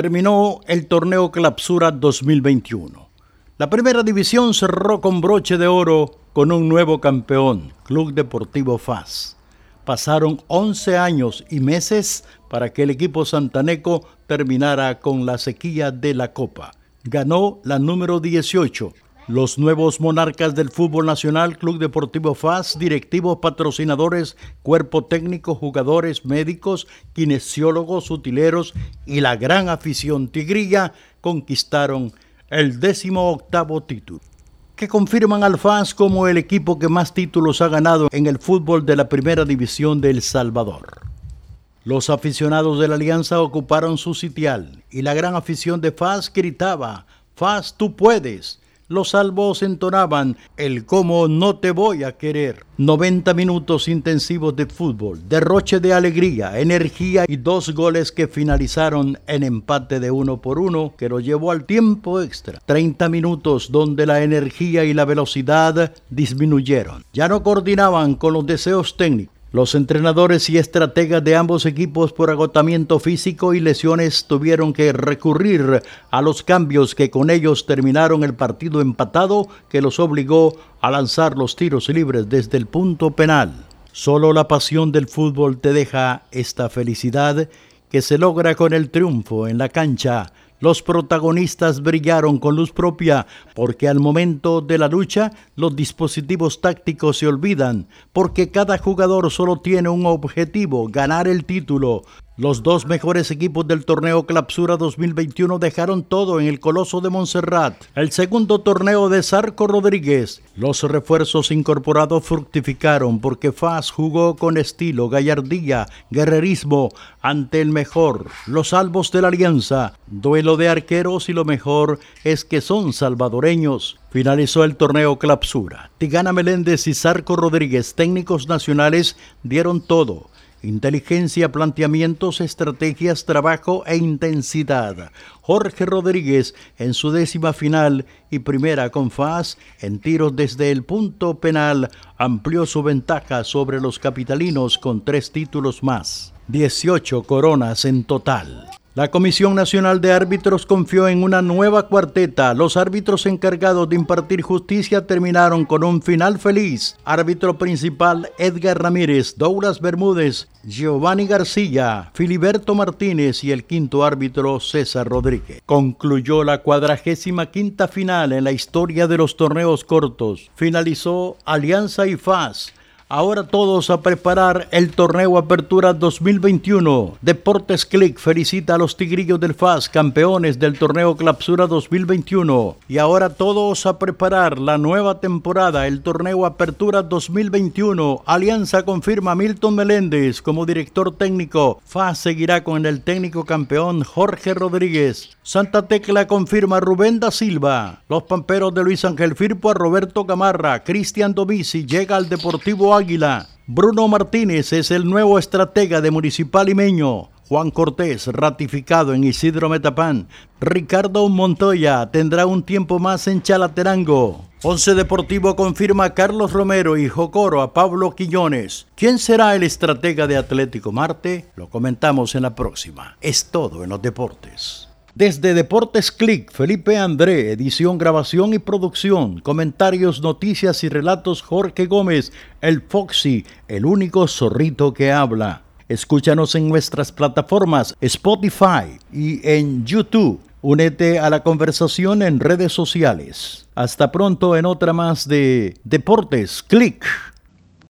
terminó el torneo Clapsura 2021. La primera división cerró con broche de oro con un nuevo campeón, Club Deportivo FAS. Pasaron 11 años y meses para que el equipo santaneco terminara con la sequía de la Copa. Ganó la número 18 los nuevos monarcas del fútbol nacional, Club Deportivo FAS, directivos, patrocinadores, cuerpo técnico, jugadores, médicos, kinesiólogos, utileros y la gran afición tigrilla conquistaron el décimo octavo título que confirman al FAS como el equipo que más títulos ha ganado en el fútbol de la primera división de El Salvador. Los aficionados de la Alianza ocuparon su sitial y la gran afición de FAS gritaba, FAS tú puedes, los salvos entonaban el cómo no te voy a querer. 90 minutos intensivos de fútbol, derroche de alegría, energía y dos goles que finalizaron en empate de uno por uno que lo llevó al tiempo extra. 30 minutos donde la energía y la velocidad disminuyeron. Ya no coordinaban con los deseos técnicos los entrenadores y estrategas de ambos equipos por agotamiento físico y lesiones tuvieron que recurrir a los cambios que con ellos terminaron el partido empatado que los obligó a lanzar los tiros libres desde el punto penal. Solo la pasión del fútbol te deja esta felicidad que se logra con el triunfo en la cancha los protagonistas brillaron con luz propia porque al momento de la lucha los dispositivos tácticos se olvidan porque cada jugador solo tiene un objetivo, ganar el título. Los dos mejores equipos del torneo Clapsura 2021 dejaron todo en el Coloso de Montserrat. El segundo torneo de Sarco Rodríguez. Los refuerzos incorporados fructificaron porque FAS jugó con estilo, gallardía, guerrerismo ante el mejor, los salvos de la Alianza. Duelo de arqueros y lo mejor es que son salvadoreños. Finalizó el torneo Clapsura. Tigana Meléndez y Sarco Rodríguez, técnicos nacionales, dieron todo Inteligencia, planteamientos, estrategias, trabajo e intensidad. Jorge Rodríguez en su décima final y primera con FAS en tiros desde el punto penal amplió su ventaja sobre los capitalinos con tres títulos más. 18 coronas en total. La Comisión Nacional de Árbitros confió en una nueva cuarteta. Los árbitros encargados de impartir justicia terminaron con un final feliz. Árbitro principal Edgar Ramírez, Douglas Bermúdez, Giovanni García, Filiberto Martínez y el quinto árbitro César Rodríguez. Concluyó la cuadragésima quinta final en la historia de los torneos cortos. Finalizó Alianza y FAS Ahora todos a preparar el torneo Apertura 2021. Deportes Click felicita a los Tigrillos del FAS, campeones del torneo Clapsura 2021. Y ahora todos a preparar la nueva temporada, el torneo Apertura 2021. Alianza confirma a Milton Meléndez como director técnico. FAS seguirá con el técnico campeón Jorge Rodríguez. Santa Tecla confirma a Rubén da Silva. Los Pamperos de Luis Ángel Firpo a Roberto Gamarra. Cristian Domisi llega al Deportivo Águila. Bruno Martínez es el nuevo estratega de Municipal Limeño. Juan Cortés, ratificado en Isidro Metapán. Ricardo Montoya tendrá un tiempo más en Chalaterango. Once Deportivo confirma a Carlos Romero y Jocoro a Pablo Quiñones. ¿Quién será el estratega de Atlético Marte? Lo comentamos en la próxima. Es todo en los deportes. Desde Deportes Click, Felipe André, edición, grabación y producción, comentarios, noticias y relatos Jorge Gómez, el Foxy, el único zorrito que habla. Escúchanos en nuestras plataformas Spotify y en YouTube. Únete a la conversación en redes sociales. Hasta pronto en otra más de Deportes Click.